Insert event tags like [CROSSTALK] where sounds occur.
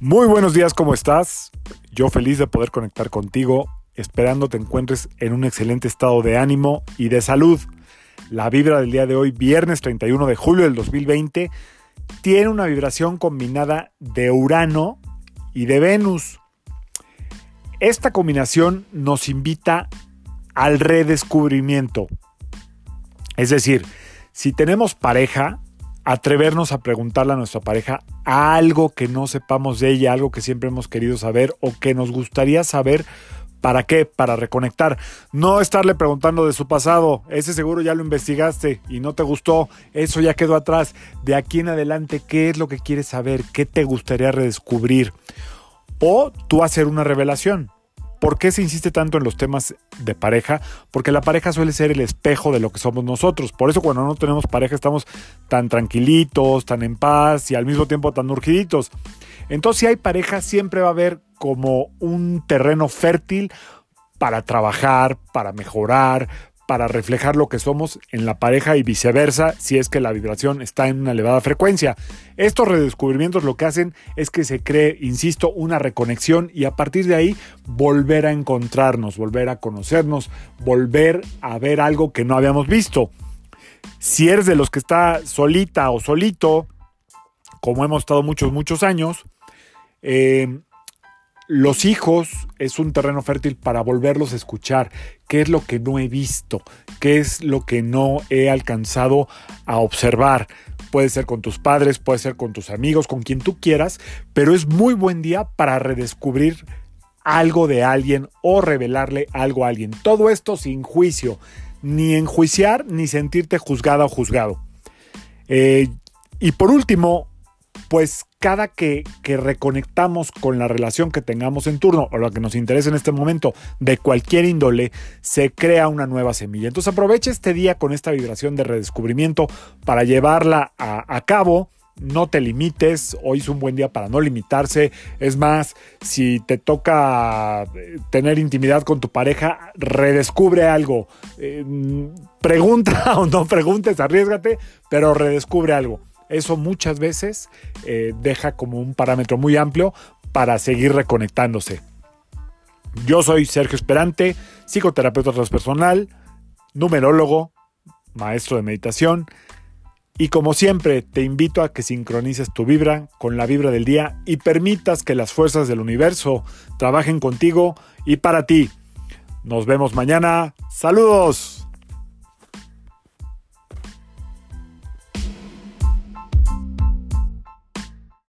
Muy buenos días, ¿cómo estás? Yo feliz de poder conectar contigo, esperando te encuentres en un excelente estado de ánimo y de salud. La vibra del día de hoy, viernes 31 de julio del 2020, tiene una vibración combinada de Urano y de Venus. Esta combinación nos invita al redescubrimiento. Es decir, si tenemos pareja, atrevernos a preguntarle a nuestra pareja algo que no sepamos de ella, algo que siempre hemos querido saber o que nos gustaría saber. ¿Para qué? Para reconectar. No estarle preguntando de su pasado. Ese seguro ya lo investigaste y no te gustó. Eso ya quedó atrás. De aquí en adelante, ¿qué es lo que quieres saber? ¿Qué te gustaría redescubrir? O tú hacer una revelación. ¿Por qué se insiste tanto en los temas de pareja? Porque la pareja suele ser el espejo de lo que somos nosotros. Por eso cuando no tenemos pareja estamos tan tranquilitos, tan en paz y al mismo tiempo tan urgiditos. Entonces si hay pareja siempre va a haber como un terreno fértil para trabajar, para mejorar, para reflejar lo que somos en la pareja y viceversa si es que la vibración está en una elevada frecuencia. Estos redescubrimientos lo que hacen es que se cree, insisto, una reconexión y a partir de ahí volver a encontrarnos, volver a conocernos, volver a ver algo que no habíamos visto. Si eres de los que está solita o solito, como hemos estado muchos, muchos años, eh, los hijos es un terreno fértil para volverlos a escuchar. ¿Qué es lo que no he visto? ¿Qué es lo que no he alcanzado a observar? Puede ser con tus padres, puede ser con tus amigos, con quien tú quieras, pero es muy buen día para redescubrir algo de alguien o revelarle algo a alguien. Todo esto sin juicio, ni enjuiciar ni sentirte juzgada o juzgado. Eh, y por último, pues cada que, reconectamos con la relación que tengamos en turno o lo que nos interesa en este momento de cualquier índole, se crea una nueva semilla. Entonces aprovecha este día con esta vibración de redescubrimiento para llevarla a, cabo. No te limites, hoy es un buen día para no limitarse. Es más, si te toca eh, tener intimidad con tu pareja, redescubre algo. Eh, pregunta [LAUGHS] o no preguntes, arriesgate, pero redescubre algo. Eso muchas veces eh, deja como un parámetro muy amplio para seguir reconectándose. Yo soy Sergio Esperante, psicoterapeuta transpersonal, numerólogo, maestro de meditación y como siempre te invito a que sincronices tu vibra con la vibra del día y permitas que las fuerzas del universo trabajen contigo y para ti. Nos vemos mañana. Saludos.